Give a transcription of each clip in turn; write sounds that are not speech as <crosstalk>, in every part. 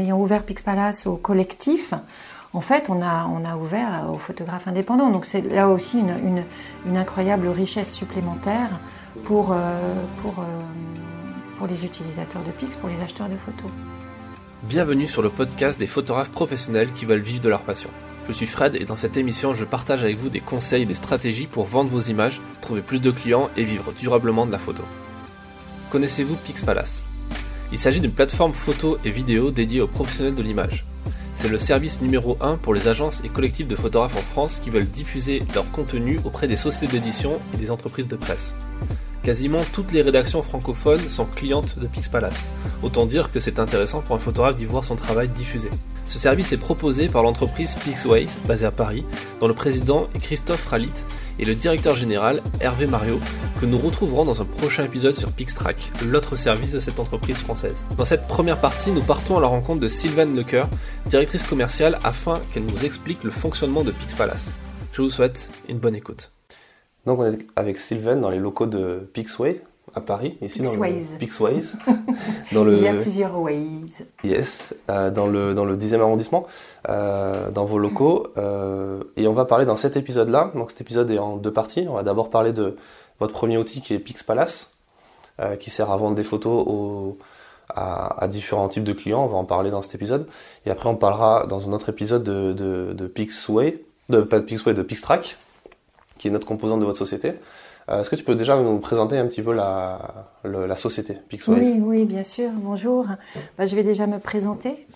ayant ouvert Pix Palace au collectif, en fait, on a, on a ouvert aux photographes indépendants. Donc c'est là aussi une, incroyable richesse supplémentaire pour, pour, pour les utilisateurs de Pix, pour les acheteurs de photos. Bienvenue sur le podcast des photographes professionnels qui veulent vivre de leur passion. Je suis Fred et dans cette émission, je partage avec vous des conseils et des stratégies pour vendre vos images, trouver plus de clients et vivre durablement de la photo. Connaissez-vous Pixpalace Il s'agit d'une plateforme photo et vidéo dédiée aux professionnels de l'image. C'est le service numéro 1 pour les agences et collectifs de photographes en France qui veulent diffuser leur contenu auprès des sociétés d'édition et des entreprises de presse. Quasiment toutes les rédactions francophones sont clientes de Pixpalace. Autant dire que c'est intéressant pour un photographe d'y voir son travail diffusé. Ce service est proposé par l'entreprise Pixway, basée à Paris, dont le président est Christophe Ralit et le directeur général Hervé Mario, que nous retrouverons dans un prochain épisode sur Pixtrack, l'autre service de cette entreprise française. Dans cette première partie, nous partons à la rencontre de Sylvaine Lecoeur, directrice commerciale, afin qu'elle nous explique le fonctionnement de Pixpalace. Je vous souhaite une bonne écoute. Donc on est avec Sylvain dans les locaux de Pixway à Paris, ici dans le Pixways. <laughs> dans le, Il y a plusieurs ways. Yes, euh, dans, le, dans le 10e arrondissement, euh, dans vos locaux. Euh, et on va parler dans cet épisode-là, donc cet épisode est en deux parties. On va d'abord parler de votre premier outil qui est PixPalace, qui sert à vendre des photos à, à, différents types de clients. On va en parler dans cet épisode. Et après on parlera dans un autre épisode de, de, de Pixway, de, pas de Pixway, de Pixtrack, qui est notre composante de votre société. Euh, est-ce que tu peux déjà nous présenter un petit peu la, la société Pixwise Oui, oui, bien sûr. Bonjour. Bah, je vais déjà me présenter.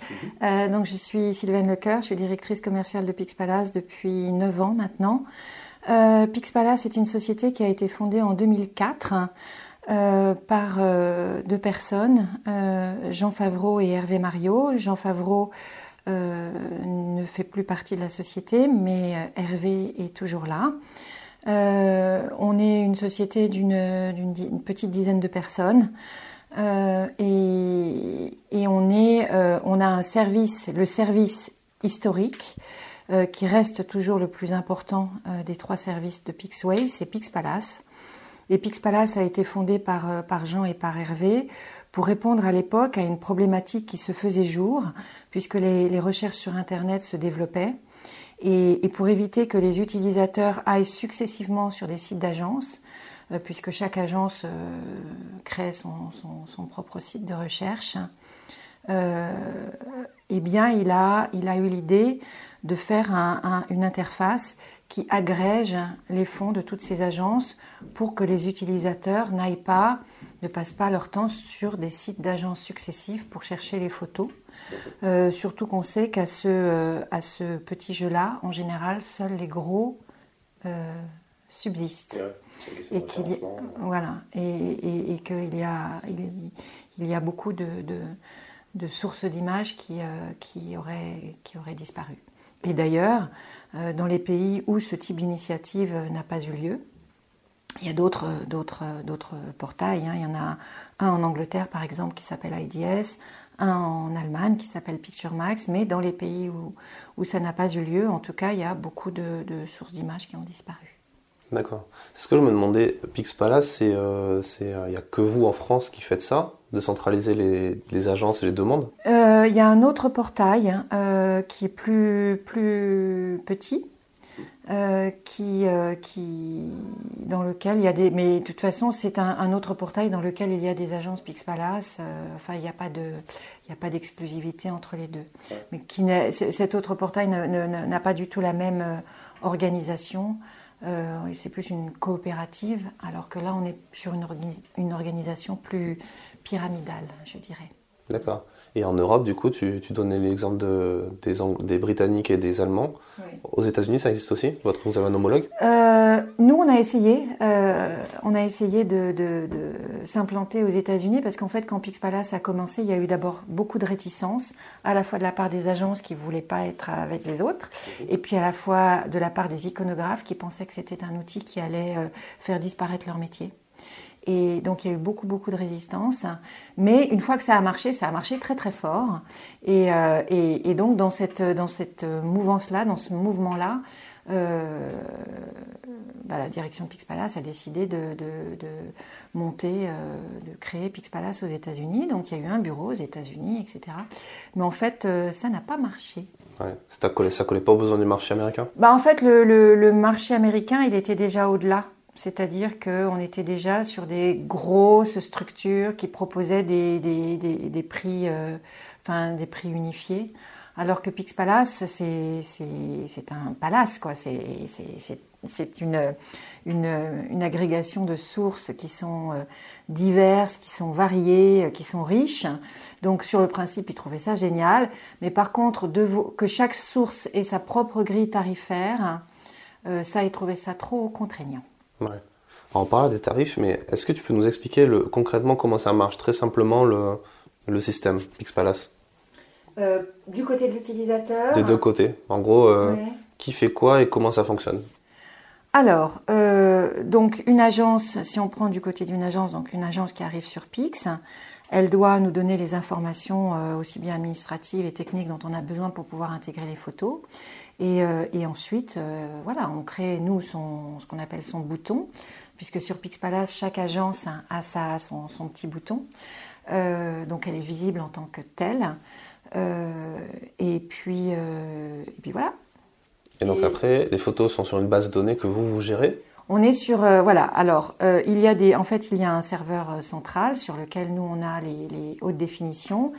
Euh, donc, je suis Sylvaine Lecoeur, je suis directrice commerciale de Pixpalace depuis 9 ans maintenant. Euh, Pixpalace est une société qui a été fondée en 2004 euh, par deux personnes, Jean Favreau et Hervé Mario. Jean Favreau ne fait plus partie de la société, mais Hervé est toujours là. Euh, on est une société d'une petite dizaine de personnes. Euh, et, euh, on a un service, le service historique, qui reste toujours le plus important des trois services de Pixway, c'est Pixpalace. Et Pixpalace a été fondé par Jean et par Hervé pour répondre à l'époque à une problématique qui se faisait jour, puisque les recherches sur Internet se développaient. Et, pour éviter que les utilisateurs aillent successivement sur des sites d'agence, euh, puisque chaque agence euh, crée son, propre site de recherche, eh bien, il a, il a eu l'idée de faire une interface qui agrège les fonds de toutes ces agences pour que les utilisateurs n'aillent pas, ne passent pas leur temps sur des sites d'agences successifs pour chercher les photos. Euh, surtout qu'on sait qu'à ce, euh, à ce petit jeu-là, en général, seuls les gros euh, subsistent. et qu'il y, voilà, et, et, qu'il y a, il, y a beaucoup de, de, sources d'images qui, qui, auraient, qui auraient disparu. Et d'ailleurs, dans les pays où ce type d'initiative n'a pas eu lieu, il y a d'autres, portails. Hein. Il y en a un en Angleterre, par exemple, qui s'appelle IDS, un en Allemagne qui s'appelle Picture Max, mais dans les pays où, où ça n'a pas eu lieu, en tout cas, il y a beaucoup de, sources d'images qui ont disparu. D'accord. C'est ce que je me demandais. Pixpalace, c'est, euh, euh, il n'y a que vous en France qui faites ça, de centraliser les, agences et les demandes? Euh, Il y a un autre portail qui est plus, plus petit, euh, qui, euh, qui, dans lequel il y a des. Mais de toute façon, c'est un, autre portail dans lequel il y a des agences. Euh, enfin, il n'y a pas de, il a pas d'exclusivité entre les deux. Mais qui cet autre portail n'a pas du tout la même organisation. C'est plus une coopérative, alors que là, on est sur une, une organisation plus pyramidale, je dirais. D'accord. Et en Europe, du coup, tu, tu donnais l'exemple de, des, des, Britanniques et des Allemands. Aux États-Unis, ça existe aussi? Votre, Vous avez un homologue? Euh, Nous, on a essayé. Euh, on a essayé de, de, de s'implanter aux États-Unis parce qu'en fait, quand Pixpalace a commencé, il y a eu d'abord beaucoup de réticence, à la fois de la part des agences qui ne voulaient pas être avec les autres, et puis à la fois de la part des iconographes qui pensaient que c'était un outil qui allait euh, faire disparaître leur métier. Et donc il y a eu beaucoup, beaucoup de résistance. Mais une fois que ça a marché, ça a marché très, très fort. Et, euh, et, donc dans cette, dans cette mouvance-là, dans ce mouvement-là, bah, la direction Pixpalace a décidé de, monter, de créer Pixpalace aux États-Unis. Donc il y a eu un bureau aux États-Unis, etc. Mais en fait, ça n'a pas marché. Ouais. Ça collait, ça collait pas aux besoins du marché américain? Bah, En fait, le, marché américain, il était déjà au-delà. C'est-à-dire qu'on était déjà sur des grosses structures qui proposaient des, prix, enfin, des prix unifiés. Alors que Pix Palace, c'est un palace, quoi. C'est une, une, agrégation de sources qui sont euh, diverses, qui sont variées, euh, qui sont riches. Donc sur le principe, ils trouvaient ça génial. Mais par contre, que chaque source ait sa propre grille tarifaire, euh, ça, ils trouvaient ça trop contraignant. Ouais. on parle des tarifs, mais est-ce que tu peux nous expliquer le, concrètement comment ça marche Très simplement, le, le système Pix Palace euh, du côté de l'utilisateur Des deux côtés. En gros, euh, qui fait quoi et comment ça fonctionne? Alors, euh, donc une agence, si on prend du côté d'une agence, donc une agence qui arrive sur Pix, elle doit nous donner les informations aussi bien administratives et techniques dont on a besoin pour pouvoir intégrer les photos. Et, ensuite, voilà, on crée nous son, ce qu'on appelle son bouton, puisque sur Pixpalace, chaque agence a sa, son, son petit bouton. donc elle est visible en tant que telle. Euh, et, puis, euh, et puis voilà. Et donc après, les photos sont sur une base de données que vous, vous gérez? On est sur euh, voilà. Alors il y a des en fait il y a un serveur central sur lequel nous on a les hautes définitions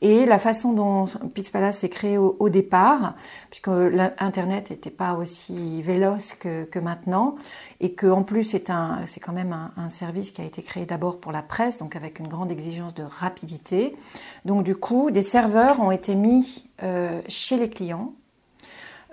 et la façon dont Pixpalace s'est créé au, départ, puisque l'Internet n'était pas aussi véloce que, maintenant, et que en plus c'est un, c'est quand même un, service qui a été créé d'abord pour la presse, donc avec une grande exigence de rapidité. Donc du coup, des serveurs ont été mis euh, chez les clients.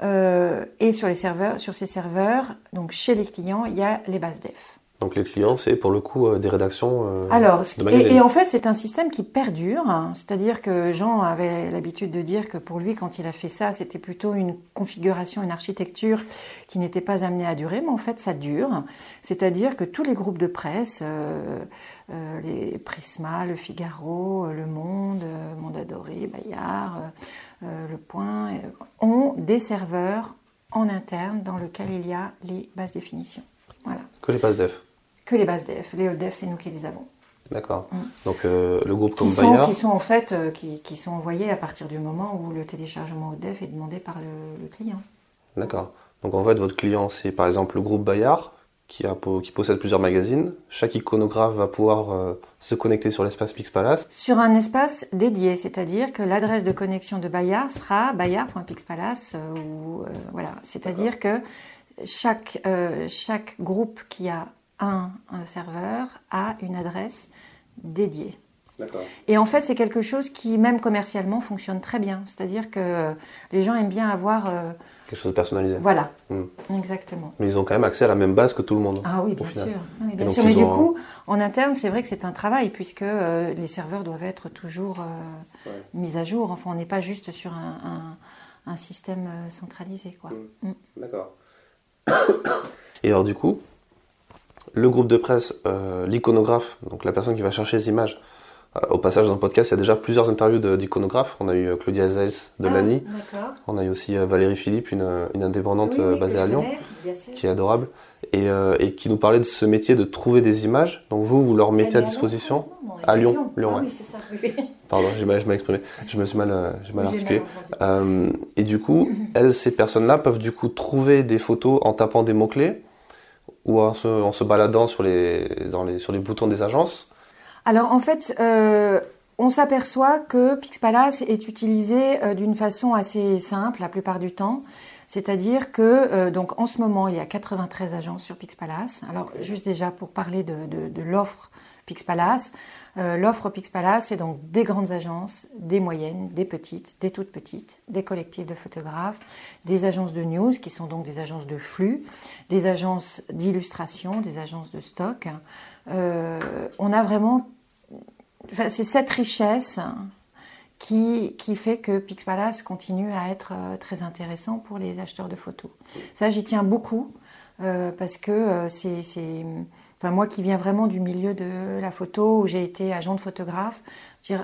Euh, et sur les serveurs, sur ces serveurs, donc chez les clients, il y a les bases def. Donc les clients, c'est pour le coup euh, des rédactions. Euh, Alors, et, en fait, c'est un système qui perdure. Hein. C'est-à-dire que Jean avait l'habitude de dire que pour lui, quand il a fait ça, c'était plutôt une configuration, une architecture qui n'était pas amenée à durer, mais en fait, ça dure. C'est-à-dire que tous les groupes de presse, euh, les Prisma, Le Figaro, Le Monde, Mondadori, Bayard, Le Point, ont des serveurs en interne dans lesquels il y a les bases définitions. Voilà. Que les bases def Que les bases def. Les def, c'est nous qui les avons. D'accord. Mm. Donc euh, le groupe comme qui Bayard... Qui sont en fait euh, qui, sont envoyés à partir du moment où le téléchargement def est demandé par le, client. D'accord. Donc en fait votre client c'est par exemple le groupe Bayard qui, a, qui possède plusieurs magazines. Chaque iconographe va pouvoir euh, se connecter sur l'espace Pixpalace. Sur un espace dédié, c'est-à-dire que l'adresse de connexion de Bayard sera bayard.pixpalace. ou voilà. C'est-à-dire que chaque, euh, chaque groupe qui a un, serveur a une adresse dédiée. Et en fait, c'est quelque chose qui, même commercialement, fonctionne très bien. C'est-à-dire que les gens aiment bien avoir. Euh, quelque chose de personnalisé. Voilà, hmm. exactement. Mais ils ont quand même accès à la même base que tout le monde. Ah oui, bien sûr. bien sûr. Mais du coup, en interne, c'est vrai que c'est un travail, puisque euh, les serveurs doivent être toujours mis à jour. Enfin, on n'est pas juste sur un, un, système centralisé. quoi. Hmm. Hmm. D'accord. <coughs> Et alors du coup, le groupe de presse, euh, l'iconographe, donc la personne qui va chercher les images, euh, au passage dans le podcast, il y a déjà plusieurs interviews d'iconographes. On a eu euh, Claudia Zels de ah, l'ANI. On a eu aussi Valérie Philippe, une, indépendante basée à Lyon, qui est adorable, et, qui nous parlait de ce métier de trouver des images. Donc vous, vous leur mettez à, disposition à Lyon. Lyon, ah oui, c'est ça. <laughs> Pardon, j'ai mal, exprimé. Je me suis mal, mal articulé. et du coup, <laughs> elles, ces personnes-là peuvent du coup trouver des photos en tapant des mots-clés ou en se, baladant sur les, dans les, sur les boutons des agences Alors en fait, euh, on s'aperçoit que Pixpalace est utilisé euh, d'une façon assez simple la plupart du temps. C'est-à-dire que euh, donc en ce moment il y a 93 agences sur Pixpalace. Alors juste déjà pour parler de, l'offre Pixpalace, l'offre Pixpalace c'est donc des grandes agences, des moyennes, des petites, des toutes petites, des collectifs de photographes, des agences de news qui sont donc des agences de flux, des agences d'illustration, des agences de stock. On a vraiment, c'est cette richesse qui, fait que Pixpalace continue à être euh, très intéressant pour les acheteurs de photos. Ça, j'y tiens beaucoup parce que c'est moi qui viens vraiment du milieu de la photo, où j'ai été agent de photographe, je,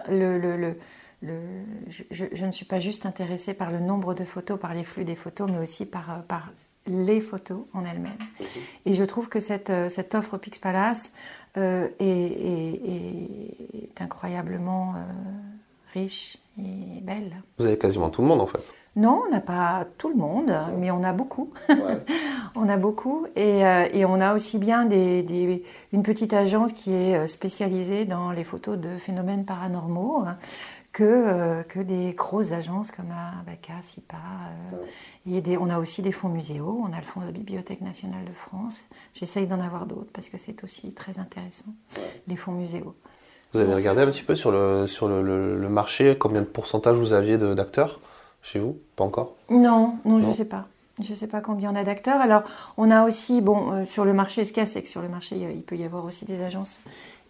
ne suis pas juste intéressée par le nombre de photos, par les flux des photos, mais aussi par, les photos en elles-mêmes. Et je trouve que cette, cette offre Pix Palace est, est, incroyablement riche et belle. Vous avez quasiment tout le monde en fait. Non, on n'a pas tout le monde, mais on a beaucoup. <laughs> on a beaucoup. Et, euh, et, on a aussi bien des, des, une petite agence qui est euh, spécialisée dans les photos de phénomènes paranormaux hein, que, euh, que des grosses agences comme Abaca, SIPA. et des, on a aussi des fonds muséaux. On a le fonds de la Bibliothèque nationale de France. J'essaye d'en avoir d'autres parce que c'est aussi très intéressant, les fonds muséaux. Vous avez regardé un petit peu sur le, sur le, le marché, combien de pourcentage vous aviez d'acteurs chez vous? Pas encore? Non, non, je ne sais pas. Je ne sais pas combien on a d'acteurs. Alors, on a aussi, bon, euh, sur le marché, ce qu'il y a, c'est que sur le marché, il peut y avoir aussi des agences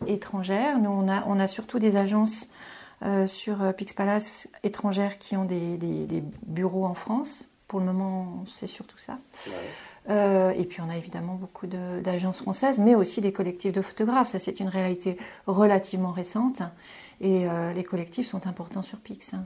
étrangères. Nous, on a, on a surtout des agences euh, sur euh, Pix Palace étrangères qui ont des, des, bureaux en France. Pour le moment, c'est surtout ça. et puis, on a évidemment beaucoup d'agences françaises, mais aussi des collectifs de photographes. Ça, c'est une réalité relativement récente. Et les collectifs sont importants sur Pix. Hein.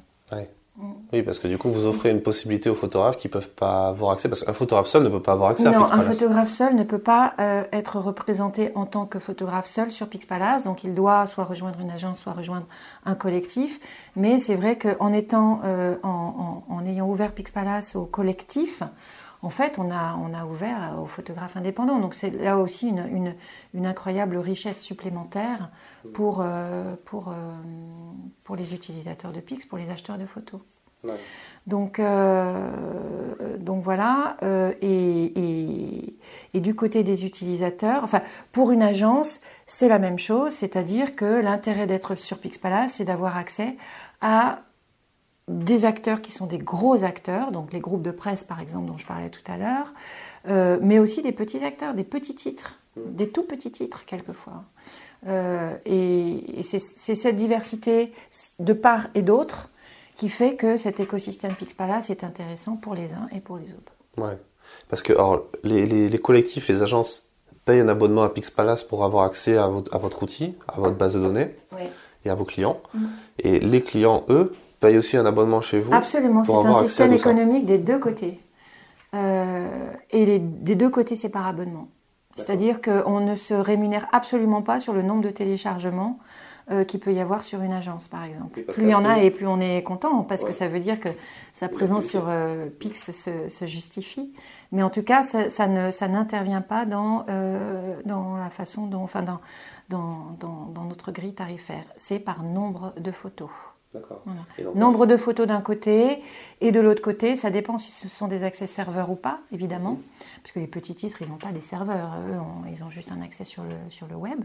Oui, parce que du coup, vous offrez une possibilité aux photographes qui ne peuvent pas avoir accès, parce qu'un photographe seul ne peut pas avoir accès non, à Pixpalace. Non, un photographe seul ne peut pas euh, être représenté en tant que photographe seul sur Pixpalace, donc il doit soit rejoindre une agence, soit rejoindre un collectif. Mais c'est vrai qu'en étant, euh, en, en, ayant ouvert Pixpalace au collectif, en fait, on a, on a ouvert aux photographes indépendants. Donc c'est là aussi une, une, une, incroyable richesse supplémentaire pour, euh, pour, euh, pour les utilisateurs de Pix, pour les acheteurs de photos. Donc, euh, donc voilà. Et, et, et, du côté des utilisateurs, enfin, pour une agence, c'est la même chose, c'est-à-dire que l'intérêt d'être sur Pixpalace, c'est d'avoir accès à des acteurs qui sont des gros acteurs, donc les groupes de presse par exemple dont je parlais tout à l'heure, euh, mais aussi des petits acteurs, des petits titres, mm. des tout petits titres quelquefois. Euh, et, c'est cette diversité de part et d'autre qui fait que cet écosystème Pixpalace est intéressant pour les uns et pour les autres. Ouais, parce que alors, les, collectifs, les agences payent un abonnement à Pixpalace pour avoir accès à votre, à votre outil, à votre base de données et à vos clients. Mm. Et les clients, eux, paye aussi un abonnement chez vous Absolument, c'est un système économique des deux côtés. Euh, et les, des deux côtés, c'est par abonnement. C'est-à-dire qu'on ne se rémunère absolument pas sur le nombre de téléchargements euh, qu'il peut y avoir sur une agence, par exemple. Plus il y en a et plus on est content, parce que ça veut dire que sa présence sur euh, Pix se, justifie. Mais en tout cas, ça, ça ne, ça n'intervient pas dans, dans la façon dont, enfin, dans, dans, dans, dans notre grille tarifaire. C'est par nombre de photos. Nombre de photos d'un côté et de l'autre côté, ça dépend si ce sont des accès serveurs ou pas, évidemment, mhm. parce que les petits titres, ils n'ont pas des serveurs, eux, ils ont juste un accès sur le, sur le web.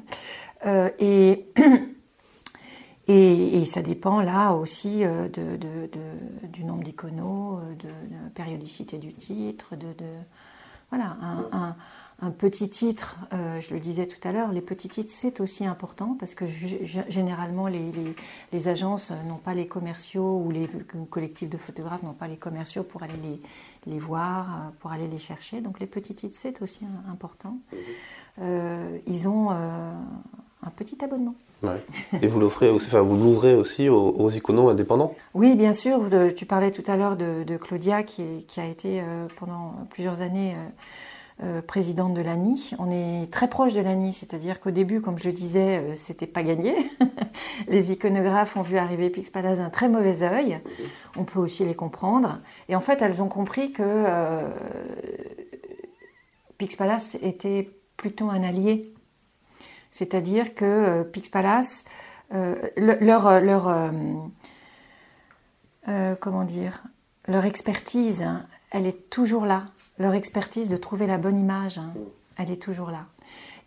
Euh, et, <clears throat> et, ça dépend là aussi euh, de, du nombre d'iconos, euh, de, de, périodicité du titre, de, voilà, un un petit titre, euh, je le disais tout à l'heure, les petits titres, c'est aussi important parce que généralement, les, agences n'ont pas les commerciaux ou les collectifs de photographes n'ont pas les commerciaux pour aller les, voir, euh, pour aller les chercher. Donc les petits titres, c'est aussi important. Euh, ils ont un petit abonnement. Et vous l'offrez aussi, enfin vous l'ouvrez aussi aux, iconos indépendants? Oui, bien sûr. Tu parlais tout à l'heure de, Claudia qui, qui, a été pendant plusieurs années euh, présidente de l'ANI. On est très proche de l'ANI, c'est-à-dire qu'au début, comme je le disais, euh, c'était pas gagné. <laughs> les iconographes ont vu arriver Pix Palace d'un très mauvais œil. On peut aussi les comprendre. Et en fait, elles ont compris que euh, était plutôt un allié. C'est-à-dire que Pix Palace, leur, leur comment dire, leur expertise, hein, elle est toujours là leur expertise de trouver la bonne image, hein, elle est toujours là.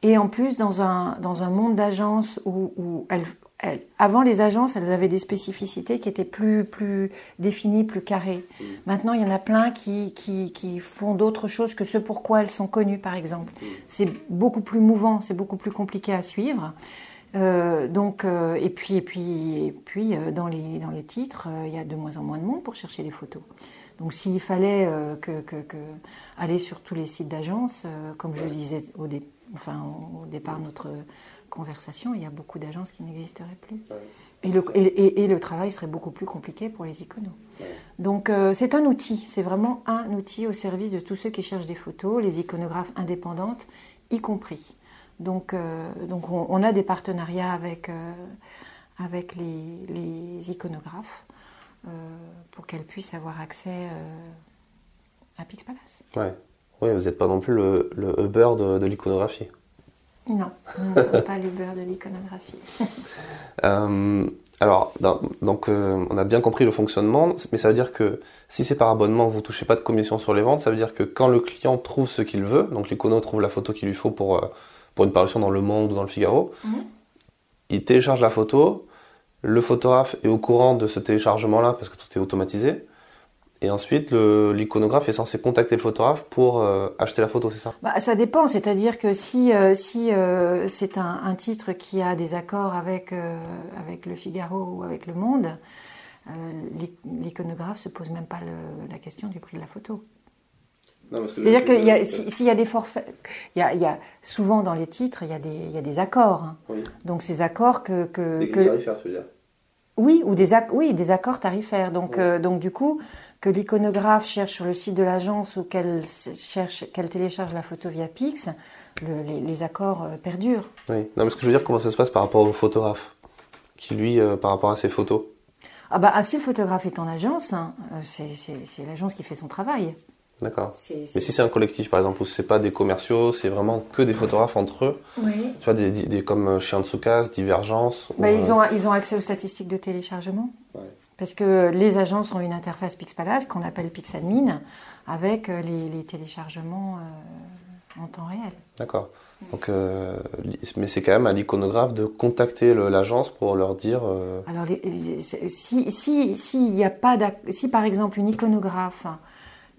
Et en plus, dans un, dans un monde d'agences où, avant les agences, elles avaient des spécificités qui étaient plus, plus définies, plus carrées. Maintenant, il y en a plein qui, qui, font d'autres choses que ce pourquoi elles sont connues, par exemple. C'est beaucoup plus mouvant, c'est beaucoup plus compliqué à suivre. Euh, donc, euh, et puis, et puis, et puis euh, dans, les, dans les titres, il y a de moins en moins de monde pour chercher les photos. Donc s'il fallait euh, que, aller sur tous les sites d'agence, euh, comme je le disais au, enfin, au départ, notre conversation, il y a beaucoup d'agences qui n'existeraient plus. Et, le, et, le, travail serait beaucoup plus compliqué pour les iconos. Donc euh, c'est un outil, c'est vraiment un outil au service de tous ceux qui cherchent des photos, les iconographes indépendantes y compris. Donc, donc on, a des partenariats avec, avec les, les iconographes pour qu'elles puissent avoir accès à Pixpalace. Ouais. Oui, vous n'êtes pas non plus le, le Uber de, de l'iconographie. Non, nous ne sommes pas l'Uber de l'iconographie. <laughs> Euh, alors, donc, euh, on a bien compris le fonctionnement, mais ça veut dire que si c'est par abonnement, vous ne touchez pas de commission sur les ventes. Ça veut dire que quand le client trouve ce qu'il veut, donc l'icono trouve la photo qu'il lui faut pour, euh, pour une parution dans Le Monde ou dans Le Figaro, mhm. il télécharge la photo. Le photographe est au courant de ce téléchargement-là parce que tout est automatisé. Et ensuite, l'iconographe est censé contacter le photographe pour euh, acheter la photo, c'est ça? Bah, Ça dépend, c'est-à-dire que si, euh, si euh, c'est un, titre qui a des accords avec, avec le Figaro ou avec le Monde, l'iconographe ne se pose même pas la question du prix de la photo. C'est-à-dire que s'il y a des forfaits, il y a, y a, souvent dans les titres, il y a des, y a des accords. Hein. Donc ces accords que... que des que... tarifaires, tu veux dire? Oui, ou des, oui, des accords tarifaires. Donc, donc du coup, que l'iconographe cherche sur le site de l'agence ou qu'elle cherche, qu'elle télécharge la photo via Pix, les, accords euh, perdurent. Oui, non, mais ce que je veux dire, comment ça se passe par rapport au photographe, qui lui, euh, par rapport à ses photos? Ah bah, ah, si le photographe est en agence, hein, euh, c'est l'agence qui fait son travail. D'accord. Mais si c'est un collectif, par exemple, où c'est pas des commerciaux, c'est vraiment que des photographes entre eux. Oui. Tu vois, des, des, comme Shinsoukas, Divergence. Bah, ils, ont, ils ont accès aux statistiques de téléchargement. Ouais. Parce que les agences ont une interface PixPalace qu'on appelle PixAdmin avec euh, les, téléchargements euh, en temps réel. D'accord. Donc, euh, mais c'est quand même à l'iconographe de contacter l'agence pour leur dire. Alors, si, si, si, y a pas si par exemple une iconographe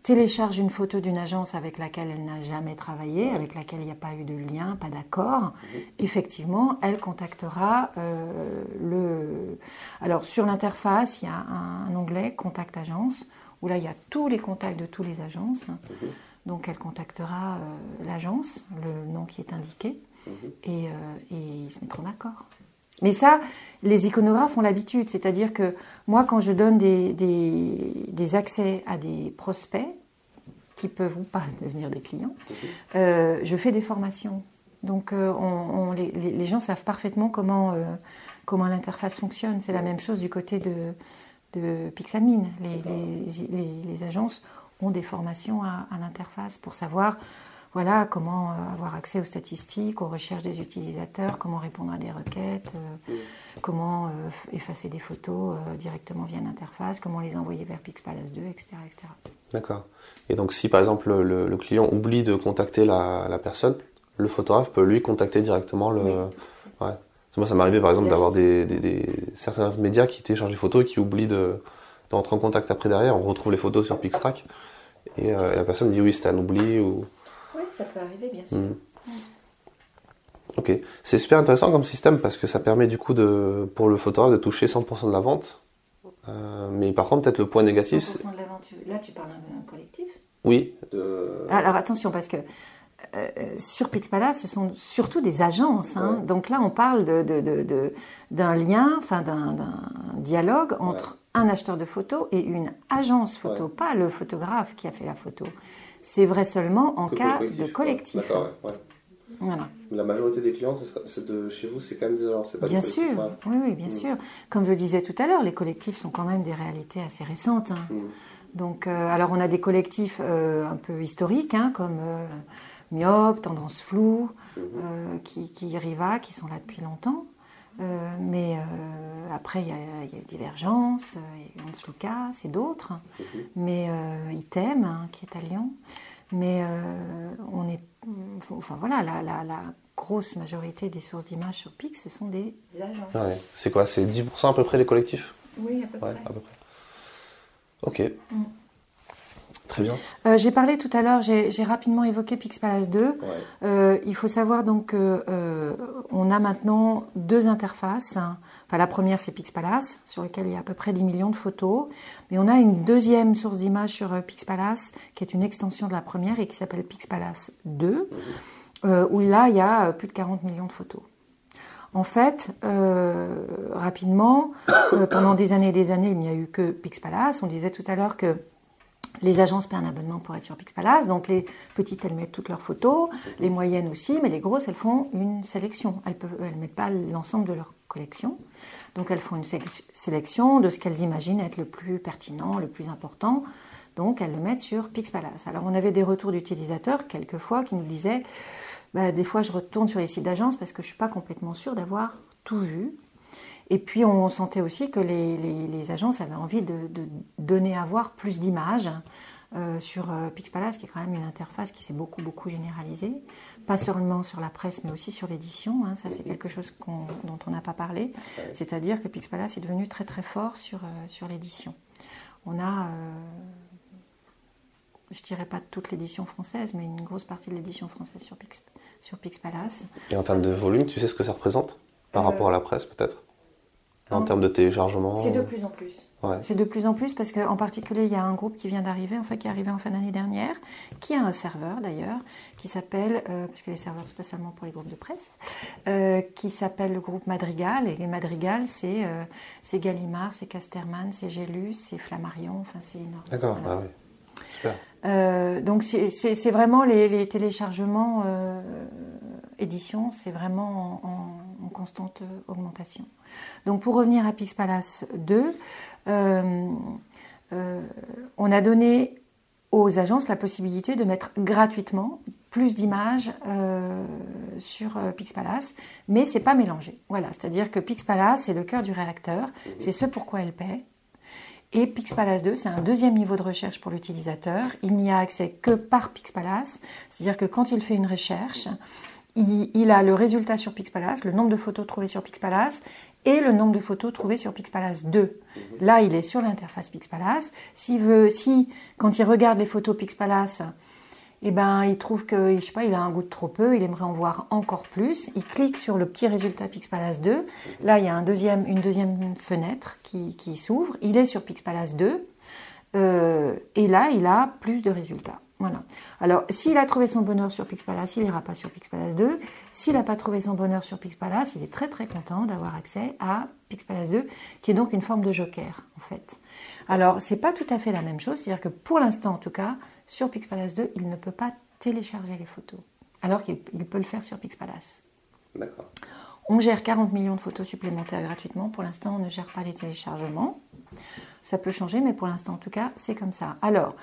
télécharge une photo d'une agence avec laquelle elle n'a jamais travaillé, avec laquelle il n'y a pas eu de lien, pas d'accord, effectivement, elle contactera euh, le. Alors sur l'interface, il y a un, onglet Contact agence où là il y a tous les contacts de toutes les agences. Mhm. Donc elle contactera euh, l'agence, le nom qui est indiqué, mhm. et, euh, et ils se mettront d'accord. Mais ça, les iconographes ont l'habitude, c'est-à-dire que moi, quand je donne des, des, accès à des prospects, qui peuvent ou pas <laughs> devenir des clients, euh, je fais des formations. Donc euh, on, les, les, gens savent parfaitement comment, euh, comment l'interface fonctionne. C'est la même chose du côté de, de Pixadmin. Les, les, agences ont des formations à, à l'interface pour savoir voilà, comment euh, avoir accès aux statistiques, aux recherches des utilisateurs, comment répondre à des requêtes, euh, comment euh, effacer des photos directement via l'interface, comment les envoyer vers Pixpalace 2, etc. etc. D'accord. Et donc si par exemple le, client oublie de contacter la, personne, le photographe peut lui contacter directement le... Ouais. Moi ça m'est arrivé par exemple d'avoir des, certains médias qui téléchargent des photos et qui oublient de, d'entrer en contact après derrière. On retrouve les photos sur Pixtrack et, et la personne dit oui c'était un oubli ou ça peut arriver, bien sûr. Hmm. Ok, c'est super intéressant comme système parce que ça permet du coup de, pour le photographe de toucher 100% de la vente. Euh, mais par contre, peut-être le point négatif. 100% de la vente, là tu parles d'un collectif? Oui. Alors attention, parce que euh, sur Pixpala, ce sont surtout des agences. Hein. Donc là, on parle d'un de, de, lien, enfin d'un dialogue entre un acheteur de photos et une agence photo, pas le photographe qui a fait la photo. C'est vrai seulement en cas de collectif. D'accord, Voilà. La majorité des clients, c'est de chez vous, c'est quand même des agences, Bien sûr, oui, oui, bien mm. sûr. Comme je disais tout à l'heure, les collectifs sont quand même des réalités assez récentes. Hein. Mm. Donc, euh, alors on a des collectifs euh, un peu historiques, hein, comme euh, Myope, Tendance Floue, mm-hmm. qui, qui Riva, qui sont là depuis longtemps. Mais après, il y, a Divergence, Hans Lucas et d'autres. Mhm. Mais Item, hein, qui est à Lyon. Mais on est. Enfin voilà, la, la, la, grosse majorité des sources d'images sur PIC, ce sont des agents. C'est quoi? C'est 10% à peu près les collectifs? Oui, à peu près. À peu près. Ok. Mm. Très bien. Euh, j'ai parlé tout à l'heure, j'ai rapidement évoqué Pixpalace 2. Euh, il faut savoir donc qu'on euh, a maintenant deux interfaces. Enfin, la première c'est Pixpalace, sur lequel il y a à peu près 10 millions de photos. Mais on a une deuxième source d'image sur Pixpalace, qui est une extension de la première et qui s'appelle Pixpalace 2, mhm. où là il y a plus de 40 millions de photos. En fait, euh, rapidement, euh, pendant des années et des années, il n'y a eu que Pixpalace. On disait tout à l'heure que les agences paient un abonnement pour être sur Pixpalace. Donc les petites, elles mettent toutes leurs photos, les moyennes aussi, mais les grosses, elles font une sélection. Elles ne elles mettent pas l'ensemble de leur collection. Donc elles font une sélection de ce qu'elles imaginent être le plus pertinent, le plus important. Donc elles le mettent sur Pixpalace. Alors on avait des retours d'utilisateurs quelquefois qui nous disaient bah, des fois je retourne sur les sites d'agence parce que je ne suis pas complètement sûre d'avoir tout vu. Et puis on sentait aussi que les, agences avaient envie de, donner à voir plus d'images euh, sur euh, Pixpalace, qui est quand même une interface qui s'est beaucoup beaucoup généralisée, pas seulement sur la presse, mais aussi sur l'édition. Hein. ça, c'est quelque chose dont on n'a pas parlé. C'est-à-dire que Pixpalace est devenu très très fort sur, euh, sur l'édition. On a, je dirais pas toute l'édition française, mais une grosse partie de l'édition française sur, Pix, sur Pixpalace. Et en termes de volume, tu sais ce que ça représente par rapport à la presse peut-être? En termes de téléchargement C'est de plus en plus. C'est de plus en plus parce qu'en particulier, il y a un groupe qui vient d'arriver, enfin qui est arrivé en fin d'année dernière, qui a un serveur d'ailleurs, qui s'appelle, euh, parce que les serveurs spécialement pour les groupes de presse, euh, qui s'appelle le groupe Madrigal. Et les Madrigal, c'est euh, Gallimard, c'est Casterman, c'est Gélus, c'est Flammarion, enfin c'est énorme. D'accord, ah oui. Super. donc c'est vraiment les, téléchargements édition, c'est vraiment en, constante augmentation. Donc pour revenir à Pixpalace 2, euh, euh, on a donné aux agences la possibilité de mettre gratuitement plus d'images euh, sur Pixpalace, mais c'est pas mélangé. Voilà, c'est-à-dire que Pixpalace c'est le cœur du réacteur, c'est ce pourquoi elle paie. Et Pixpalace 2, c'est un deuxième niveau de recherche pour l'utilisateur. Il n'y a accès que par Pixpalace, c'est-à-dire que quand il fait une recherche, il, il, a le résultat sur Pixpalace, le nombre de photos trouvées sur Pixpalace, et le nombre de photos trouvées sur Pixpalace 2. Mhm. Là, il est sur l'interface Pixpalace. S'il veut, si, quand il regarde les photos Pixpalace, eh ben, il trouve que, je sais pas, il a un goût de trop peu, il aimerait en voir encore plus. Il clique sur le petit résultat Pixpalace 2. Mhm. Là, il y a un deuxième, une deuxième fenêtre qui, qui s'ouvre. Il est sur Pixpalace 2. Euh, et là, il a plus de résultats. Voilà. Alors, s'il a trouvé son bonheur sur Pixpalace, il n'ira pas sur Pixpalace 2. S'il n'a pas trouvé son bonheur sur Pixpalace, il est très très content d'avoir accès à Pixpalace 2, qui est donc une forme de joker, en fait. Alors, c'est pas tout à fait la même chose, c'est-à-dire que pour l'instant, en tout cas, sur Pixpalace 2, il ne peut pas télécharger les photos, alors qu'il peut le faire sur Pixpalace. D'accord. On gère 40 millions de photos supplémentaires gratuitement. Pour l'instant, on ne gère pas les téléchargements. Ça peut changer, mais pour l'instant, en tout cas, c'est comme ça. Alors,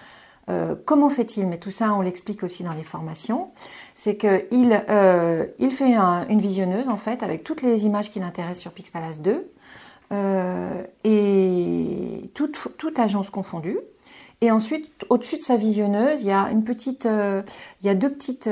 euh, comment fait-il? Mais tout ça, on l'explique aussi dans les formations. C'est qu'il euh, il fait une visionneuse, en fait, avec toutes les images qui l'intéressent sur Pixpalace 2, euh, et toute, toute, agence confondue. Et ensuite, au-dessus de sa visionneuse, il y a une petite, il y a deux petites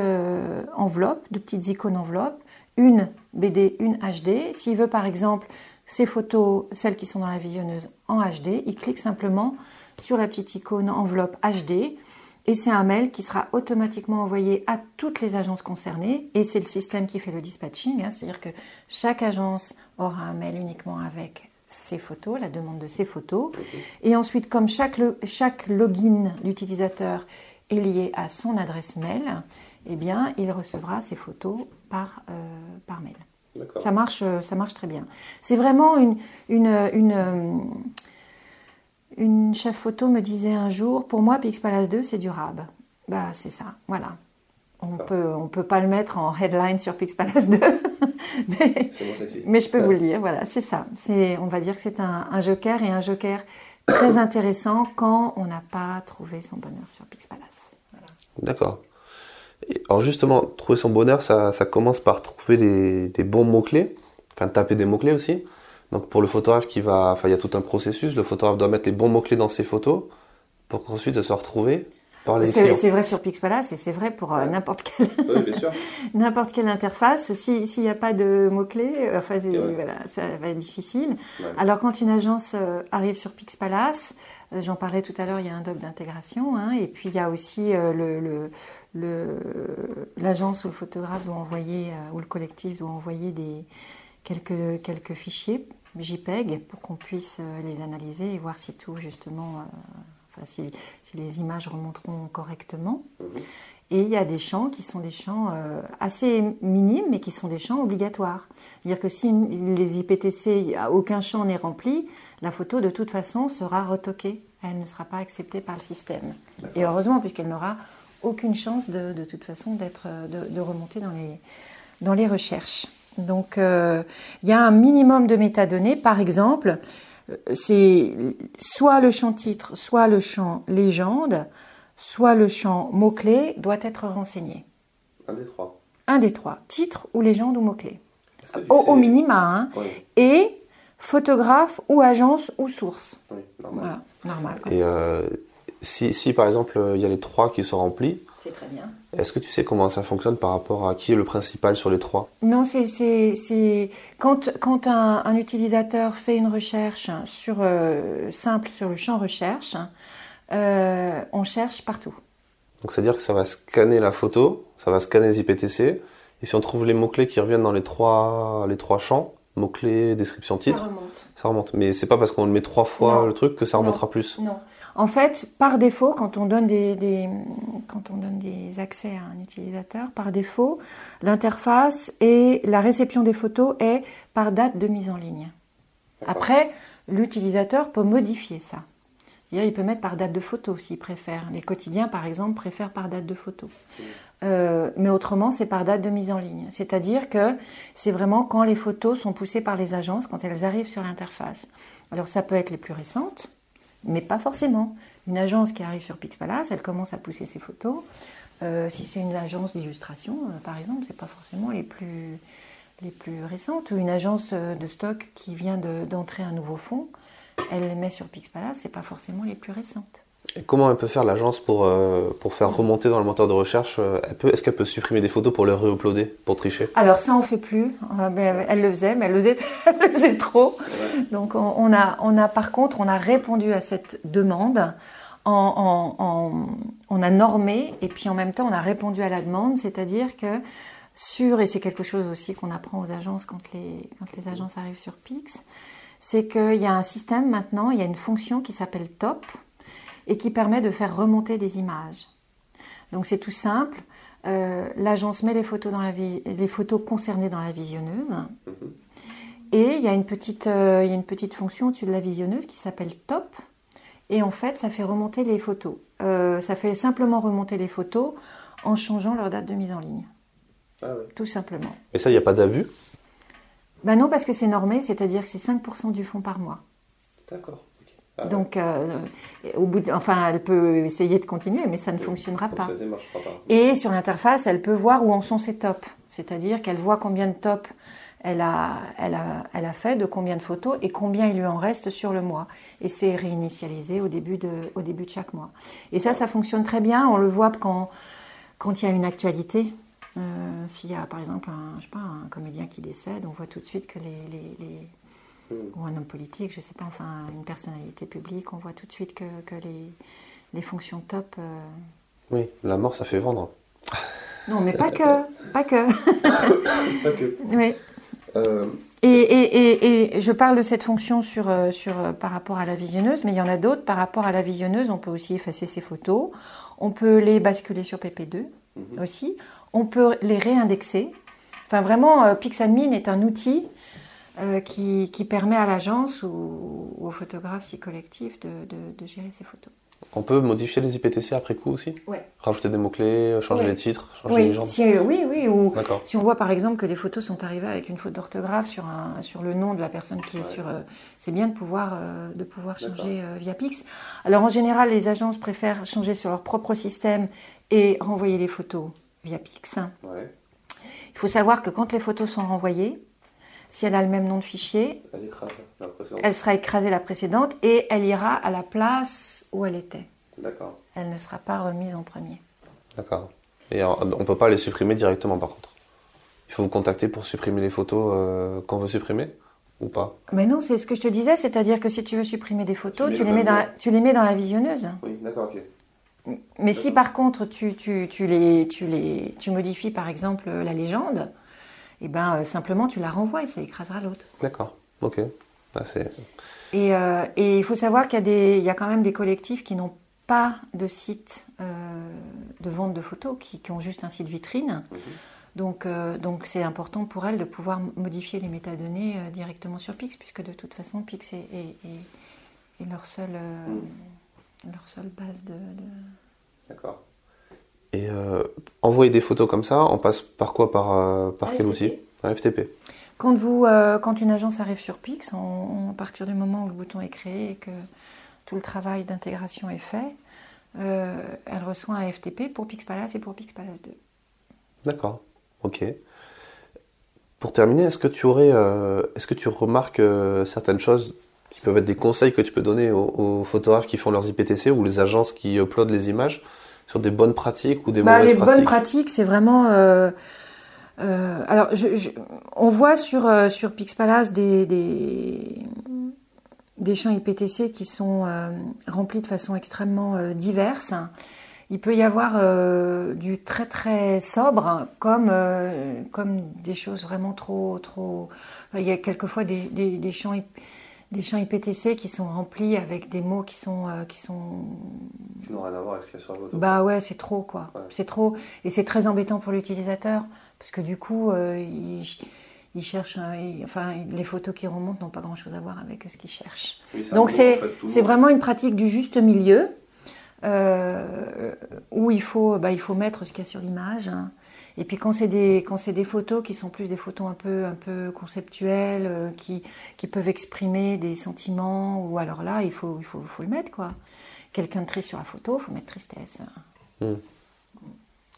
enveloppes, deux petites icônes enveloppes, une BD, une HD. S'il veut, par exemple, ces photos, celles qui sont dans la visionneuse en HD, il clique simplement sur la petite icône enveloppe HD et c'est un mail qui sera automatiquement envoyé à toutes les agences concernées et c'est le système qui fait le dispatching, hein. c'est-à-dire que chaque agence aura un mail uniquement avec ses photos, la demande de ses photos. Et ensuite, comme chaque, chaque login d'utilisateur est lié à son adresse mail, eh bien, il recevra ses photos par, euh, par mail. Ça marche, ça marche très bien. C'est vraiment une, une, une, une chef photo me disait un jour, pour moi, Pixpalace 2, c'est durable. Bah, c'est ça, voilà. On ah. peut, on peut pas le mettre en headline sur Pixpalace 2, <laughs> mais, mais, je peux vous le dire, voilà, c'est ça. C'est, on va dire que c'est un, joker et un joker très <coughs> intéressant quand on n'a pas trouvé son bonheur sur Pixpalace. D'accord. Alors justement, trouver son bonheur, ça, ça commence par trouver des, des bons mots-clés, enfin taper des mots-clés aussi. Donc pour le photographe qui va, enfin il y a tout un processus. Le photographe doit mettre les bons mots clés dans ses photos pour qu'ensuite ça soit retrouvé par les clients. C'est vrai sur Pixpalace et c'est vrai pour euh, n'importe quelle <laughs> n'importe quelle interface. S'il n'y a pas de mots clés, euh, enfin voilà, ça va être difficile. Alors quand une agence euh, arrive sur Pixpalace, J'en parlais tout à l'heure, il y a un doc d'intégration, hein, et puis il y a aussi le, l'agence ou le photographe doit envoyer, ou le collectif doit envoyer des, quelques, quelques fichiers JPEG pour qu'on puisse euh, les analyser et voir si tout justement, euh, enfin, si, les images remonteront correctement. Mhm. Et il y a des champs qui sont des champs euh, assez minimes, mais qui sont des champs obligatoires. C'est-à-dire que si les IPTC, aucun champ n'est rempli, la photo de toute façon sera retoquée. Elle ne sera pas acceptée par le système. Et heureusement, puisqu'elle n'aura aucune chance de, de toute façon d'être, de, de, remonter dans les, dans les recherches. Donc, euh, il y a un minimum de métadonnées. Par exemple, euh, c'est soit le champ titre, soit le champ légende soit le champ mot-clé doit être renseigné. Un des trois. Un des trois, titre ou légende ou mot-clé. Au, minima, hein. Et photographe ou agence ou source. Oui, normal. Voilà, normal. Et euh, si, si, par exemple il y a les trois qui sont remplis, c'est très bien. Est-ce que tu sais comment ça fonctionne par rapport à qui est le principal sur les trois? Non, c'est quand, quand un, un, utilisateur fait une recherche sur euh, simple sur le champ recherche, euh, on cherche partout. Donc c'est-à-dire que ça va scanner la photo, ça va scanner les IPTC, et si on trouve les mots-clés qui reviennent dans les trois, les trois champs, mots-clés, description, titre, ça remonte. Ça remonte. Mais c'est pas parce qu'on le met trois fois le truc que ça remontera plus. Non. En fait, par défaut, quand on donne des, quand on donne des accès à un utilisateur, par défaut, l'interface et la réception des photos est par date de mise en ligne. Après, l'utilisateur peut modifier ça. Il peut mettre par date de photo s'il préfère. Les quotidiens, par exemple, préfèrent par date de photo. Euh, mais autrement, c'est par date de mise en ligne. C'est-à-dire que c'est vraiment quand les photos sont poussées par les agences, quand elles arrivent sur l'interface. Alors ça peut être les plus récentes, mais pas forcément. Une agence qui arrive sur Pixpalace, elle commence à pousser ses photos. Euh, si c'est une agence d'illustration, euh, par exemple, c'est pas forcément les plus les plus récentes. Ou une agence de stock qui vient d'entrer un nouveau fonds, elle les met sur Pixpalace, c'est pas forcément les plus récentes. Et comment elle peut faire l'agence pour, euh, pour faire remonter dans le moteur de recherche euh, Est-ce qu'elle peut supprimer des photos pour les re-uploader, pour tricher? Alors ça, on fait plus. Euh, ben, elle le faisait, mais elle le faisait, <laughs> elle le faisait trop. Donc on, a, on a, par contre, on a répondu à cette demande. En, en, on a normé et puis en même temps on a répondu à la demande, c'est-à-dire que sur, et c'est quelque chose aussi qu'on apprend aux agences quand les, quand les agences arrivent sur Pix, c'est qu'il y a un système maintenant, il y a une fonction qui s'appelle top et qui permet de faire remonter des images. Donc c'est tout simple. Euh, l'agence met les photos, dans la les photos concernées dans la visionneuse. Et il y, a une petite, euh, il y a une petite fonction au-dessus de la visionneuse qui s'appelle top. Et en fait, ça fait remonter les photos. Euh, ça fait simplement remonter les photos en changeant leur date de mise en ligne. Ah tout simplement. Et ça, il n'y a pas d'abus? Ben non, parce que c'est normé, c'est-à-dire que c'est 5% du fonds par mois. D'accord. Ah Donc, euh, au bout enfin, elle peut essayer de continuer, mais ça ne fonctionnera pas. Et sur l'interface, elle peut voir où en sont ses tops. C'est-à-dire qu'elle voit combien de tops elle a, elle, a, elle a fait, de combien de photos et combien il lui en reste sur le mois. Et c'est réinitialisé au début, de, au début de chaque mois. Et ça, ça fonctionne très bien. On le voit quand, quand il y a une actualité. Euh, s'il y a par exemple un, je sais pas, un comédien qui décède, on voit tout de suite que les, les, ou un homme politique, je sais pas, enfin une personnalité publique, on voit tout de suite que, que les, les, fonctions top. Euh, oui, la mort, ça fait vendre. Non, mais pas que, pas que. <laughs> pas que. Oui. Euh, et, et, et, je parle de cette fonction sur, sur, par rapport à la visionneuse, mais il y en a d'autres. Par rapport à la visionneuse, on peut aussi effacer ses photos. On peut les basculer sur PP2 mhm. aussi on peut les réindexer. Enfin, vraiment, euh, Pixadmin est un outil euh, qui, permet à l'agence ou, au photographe, si collectif, de, gérer ses photos. On peut modifier les IPTC après coup aussi? Oui. Rajouter des mots-clés, euh, changer les titres, changer oui. les gens si, Oui, oui. Ou si on voit par exemple que les photos sont arrivées avec une faute d'orthographe sur, sur le nom de la personne qui est sur. c'est bien de pouvoir, de pouvoir changer via Pix. Alors en général, les agences préfèrent changer sur leur propre système et renvoyer les photos via Pix. Il faut savoir que quand les photos sont renvoyées, si elle a le même nom de fichier, elle, sera écrasée la précédente et elle ira à la place où elle était. D'accord. Elle ne sera pas remise en premier. D'accord. Et on ne peut pas les supprimer directement par contre. Il faut vous contacter pour supprimer les photos euh, qu'on veut supprimer ou pas? Mais non, c'est ce que je te disais, c'est-à-dire que si tu veux supprimer des photos, tu, les, mets dans tu les mets dans la visionneuse. Oui, d'accord, ok. Mais si par contre tu, tu, tu, les, tu, les, tu modifies par exemple la légende, et eh ben euh, simplement tu la renvoies et ça écrasera l'autre. D'accord, ok. Ah, et, euh, et, il faut savoir qu'il y, a des, il y a quand même des collectifs qui n'ont pas de site de vente de photos, qui, ont juste un site vitrine. Mhm. Donc, donc c'est important pour elles de pouvoir modifier les métadonnées directement sur Pix, puisque de toute façon, Pix est, leur, seule, mhm. leur seule base de... D'accord. Et envoyer des photos comme ça, on passe par quoi? Par, par quel outil? Un FTP. Quand, vous, euh, quand une agence arrive sur Pix, à partir du moment où le bouton est créé et que tout le travail d'intégration est fait, euh, elle reçoit un FTP pour Pix Palace et pour Pix Palace 2. D'accord, ok. Pour terminer, est-ce que tu aurais, euh, est-ce que tu remarques certaines choses qui peuvent être des conseils que tu peux donner aux, photographes qui font leurs IPTC ou les agences qui uploadent les images? Sur des bonnes pratiques ou des bah, mauvaises pratiques Les bonnes pratiques, c'est vraiment euh, alors, on voit sur, euh, sur Pixpalace des, des, des, champs IPTC qui sont euh, remplis de façon extrêmement diverse. Il peut y avoir du très très sobre, comme, comme des choses vraiment trop. trop... Il y a quelquefois des, des, champs des champs IPTC qui sont remplis avec des mots qui sont qui sont qui n'ont rien à voir avec ce qu'il y a sur la photo. Bah ouais, c'est trop quoi. C'est trop et c'est très embêtant pour l'utilisateur parce que du coup, euh, il, cherche, enfin, les photos qui remontent n'ont pas grand-chose à voir avec ce qu'il cherche. Donc c'est vraiment une pratique du juste milieu. Euh, où il faut, bah, il faut mettre ce qu'il y a sur l'image. Hein. Et puis quand c'est des, des photos qui sont plus des photos un peu, un peu conceptuelles, euh, qui, qui peuvent exprimer des sentiments, ou alors là, il faut, il faut, faut le mettre. quoi. Quelqu'un de triste sur la photo, il faut mettre tristesse. Hmm.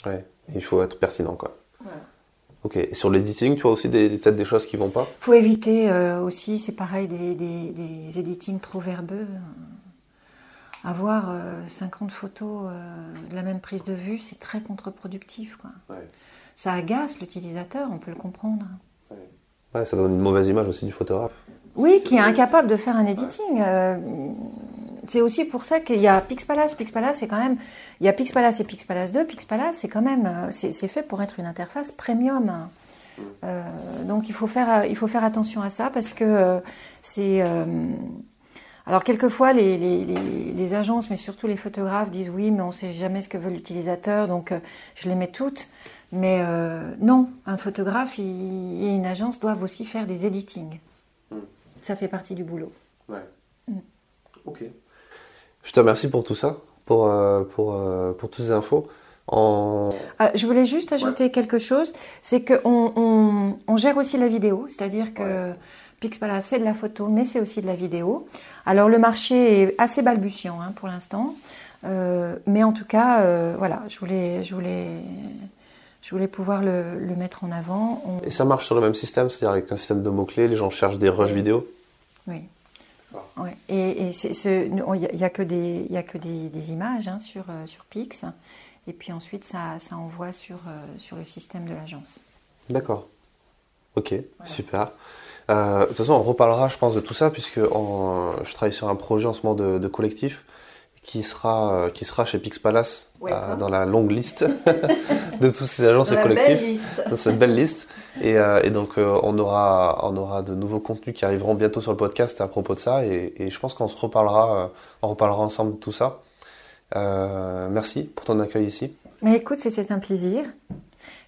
Ouais, il faut être pertinent. quoi. Ok. Et sur l'editing, tu vois aussi peut-être des choses qui vont pas? Faut éviter euh, aussi, c'est pareil, des, des, des, editings trop verbeux. Avoir 50 euh, photos de la même prise de vue, c'est très contre-productif. Quoi. Ça agace l'utilisateur, on peut le comprendre. Ouais. ça donne une mauvaise image aussi du photographe. Oui, qui est incapable de faire un editing c'est aussi pour ça qu'il y a Pixpalace. Pixpalace, c'est quand même. Il y a Pixpalace et Pixpalace 2. Pixpalace, c'est quand même. Euh, c'est fait pour être une interface premium. Euh, donc il faut, faire, il faut faire attention à ça parce que euh, c'est. alors quelquefois les, les, agences, mais surtout les photographes disent oui, mais on ne sait jamais ce que veut l'utilisateur, donc je les mets toutes. Mais non, un photographe et une agence doivent aussi faire des editings. Hmm. Ça fait partie du boulot. Ouais. Hmm. Ok. Je te remercie pour tout ça, pour, euh, pour, euh, pour toutes ces infos. En... Ah, je voulais juste ajouter quelque chose, c'est qu'on on, on, gère aussi la vidéo, c'est-à-dire que Pixpala c'est de la photo, mais c'est aussi de la vidéo. Alors le marché est assez balbutiant hein, pour l'instant, euh, mais en tout cas, voilà, je voulais, je voulais, je voulais pouvoir le, le mettre en avant. Et ça marche sur le même système, c'est-à-dire avec un système de mots-clés, les gens cherchent des rushs vidéo Oui. Ouais. Et il n'y a, que des, y a que des, des images hein, sur, euh, sur Pix. Et puis ensuite, ça, ça envoie sur, euh, sur le système de l'agence. D'accord. Ok, super. Euh, de toute façon, on reparlera, je pense, de tout ça, puisque je travaille sur un projet en ce moment de, de collectif qui sera, qui sera chez Pix Palace dans la longue liste <laughs> de tous ces agences et collectifs. Dans cette belle liste. Et, euh, et donc, euh, on, aura, on aura de nouveaux contenus qui arriveront bientôt sur le podcast à propos de ça. Et, et je pense qu'on se reparlera, euh, on reparlera ensemble de tout ça. merci pour ton accueil ici. Mais écoute, c'était un plaisir.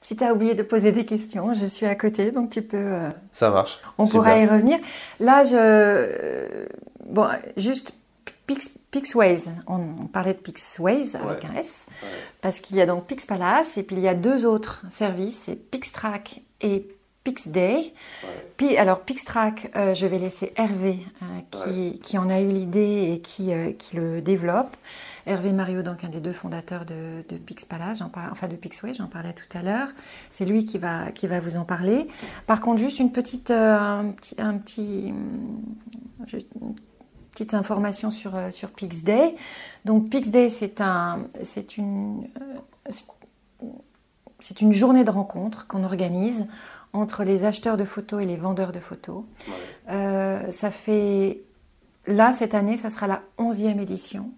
Si tu as oublié de poser des questions, je suis à côté, donc tu peux. ça marche. On pourra y revenir. Là, je. Bon, juste Pix, Pixways, on, parlait de Pixways avec un S, parce qu'il y a donc Pixpalace et puis il y a deux autres services, c'est Pixtrack et Pixday. Puis, alors Pixtrack, euh, je vais laisser Hervé euh, qui, en a eu l'idée et qui, euh, qui, le développe. Hervé Mario, donc un des deux fondateurs de, de Pixpalace, enfin de Pixway, j'en parlais tout à l'heure. C'est lui qui va, qui va vous en parler. Par contre, juste une petite, un petit, un petit petite information sur, euh, sur PixDay. Donc PixDay, c'est un, c'est une, euh, c'est une journée de rencontre qu'on organise entre les acheteurs de photos et les vendeurs de photos. Euh, ça fait, là, cette année, ça sera la 11e édition.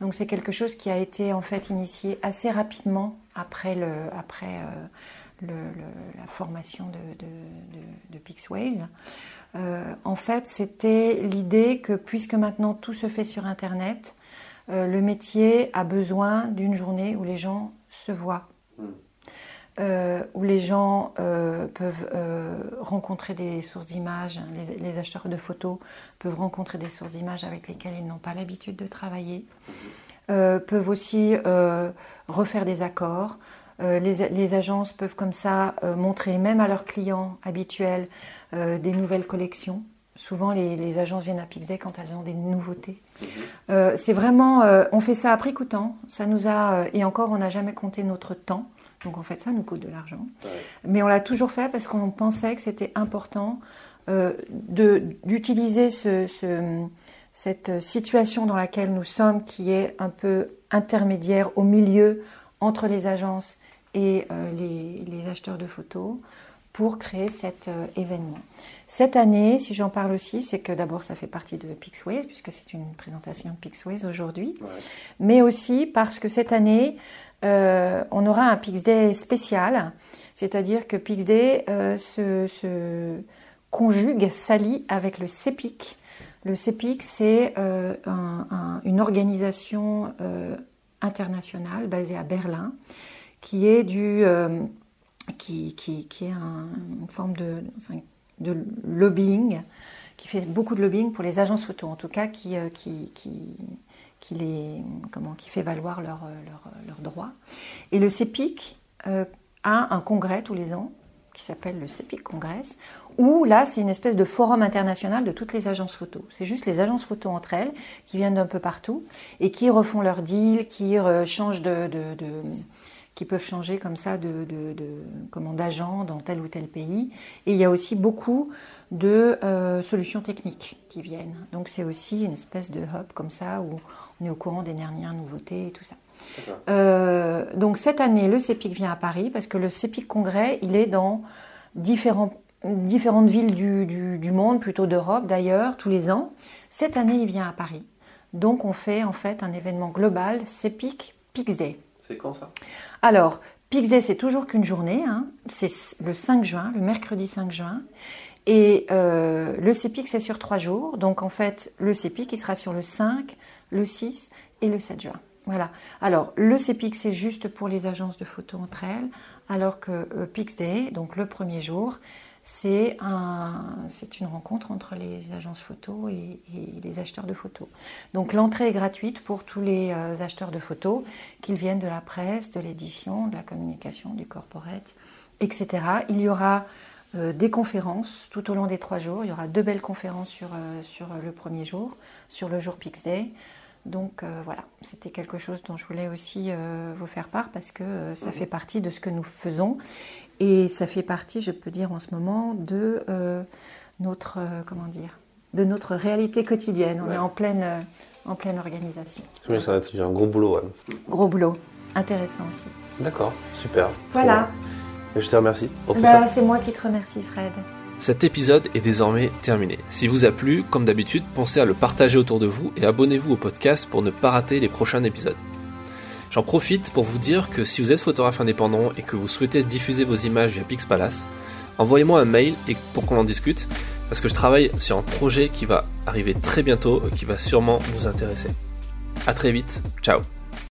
Donc c'est quelque chose qui a été en fait initié assez rapidement après, le, après le, la formation de, de, de, de Pixways. Euh, en fait, c'était l'idée que puisque maintenant tout se fait sur Internet, euh, le métier a besoin d'une journée où les gens se voient, Mm. euh, où les gens peuvent rencontrer des sources d'images, les, les acheteurs de photos peuvent rencontrer des sources d'images avec lesquelles ils n'ont pas l'habitude de travailler, euh, peuvent aussi refaire des accords. Euh, les, les agences peuvent comme ça euh, montrer même à leurs clients habituels euh, des nouvelles collections. Souvent, les, les agences viennent à Pixday quand elles ont des nouveautés. C'est vraiment, on fait ça à prix coûtant. Ça nous a, et encore, on n'a jamais compté notre temps. Donc en fait, ça nous coûte de l'argent. Ouais. Mais on l'a toujours fait parce qu'on pensait que c'était important d'utiliser ce, ce- cette situation dans laquelle nous sommes, qui est un peu intermédiaire au milieu entre les agences et euh, les, les acheteurs de photos, pour créer cet euh, événement. Cette année, si j'en parle aussi, c'est que d'abord ça fait partie de Pixways, puisque c'est une présentation de Pixways aujourd'hui Ouais. mais aussi parce que cette année, euh, on aura un Pixday spécial, c'est-à-dire que Pixday euh, se, se conjugue, s'allie avec le CEPIC. Le CEPIC, c'est euh, un- un- une organisation internationale basée à Berlin, qui est du, euh, qui, qui- qui est un- une forme de, de lobbying, qui fait beaucoup de lobbying pour les agences photo, en tout cas, qui, euh, qui, qui, les, comment, qui fait valoir leurs leur, leurs droits. Et le CEPIC euh, a un congrès tous les ans qui s'appelle le CEPIC Congress, où là, c'est une espèce de forum international de toutes les agences photo. C'est juste les agences photo entre elles qui viennent d'un peu partout et qui refont leurs deals, qui euh, changent de- qui peuvent changer comme ça de, de, de- comment, d'agent dans tel ou tel pays. Et il y a aussi beaucoup de euh, solutions techniques qui viennent. Donc c'est aussi une espèce de hub comme ça où on est au courant des dernières nouveautés et tout ça. Euh, donc cette année, le CEPIC vient à Paris parce que le CEPIC Congrès, il est dans différents, différentes villes du, du- du monde, plutôt d'Europe d'ailleurs, tous les ans. Cette année, il vient à Paris. Donc on fait en fait un événement global, CEPIC Pixday. C'est quand ça? Alors, Pixday, c'est toujours qu'une journée, hein. c'est le 5 juin, le mercredi 5 juin. Et euh, le CEPIC, c'est sur trois jours. Donc en fait, le CEPIC, il sera sur le 5, le 6 et le 7 juin. Voilà. Alors, le CEPIC, c'est juste pour les agences de photos entre elles, alors que euh, Pixday, donc le premier jour, c'est un, c'est une rencontre entre les agences photos et, et les acheteurs de photos. Donc l'entrée est gratuite pour tous les euh, acheteurs de photos, qu'ils viennent de la presse, de l'édition, de la communication, du corporate, etc. Il y aura euh, des conférences tout au long des trois jours. Il y aura deux belles conférences sur, euh, sur le premier jour, sur le jour Pixday. Donc euh, voilà, c'était quelque chose dont je voulais aussi vous faire part parce que ça fait partie de ce que nous faisons et ça fait partie, je peux dire en ce moment, de euh, notre euh, comment dire, de notre réalité quotidienne. On Ouais. est en pleine euh, en pleine organisation. Oui, ça va être un gros boulot. ouais. Gros boulot, intéressant aussi. D'accord, super. Voilà. Et je te remercie pour tout Bah, ça. c'est moi qui te remercie, Fred. Cet épisode est désormais terminé. Si vous a plu, comme d'habitude, pensez à le partager autour de vous et abonnez-vous au podcast pour ne pas rater les prochains épisodes. J'en profite pour vous dire que si vous êtes photographe indépendant et que vous souhaitez diffuser vos images via Pixpalace, envoyez-moi un mail et pour qu'on en discute, parce que je travaille sur un projet qui va arriver très bientôt, et qui va sûrement vous intéresser. A très vite, ciao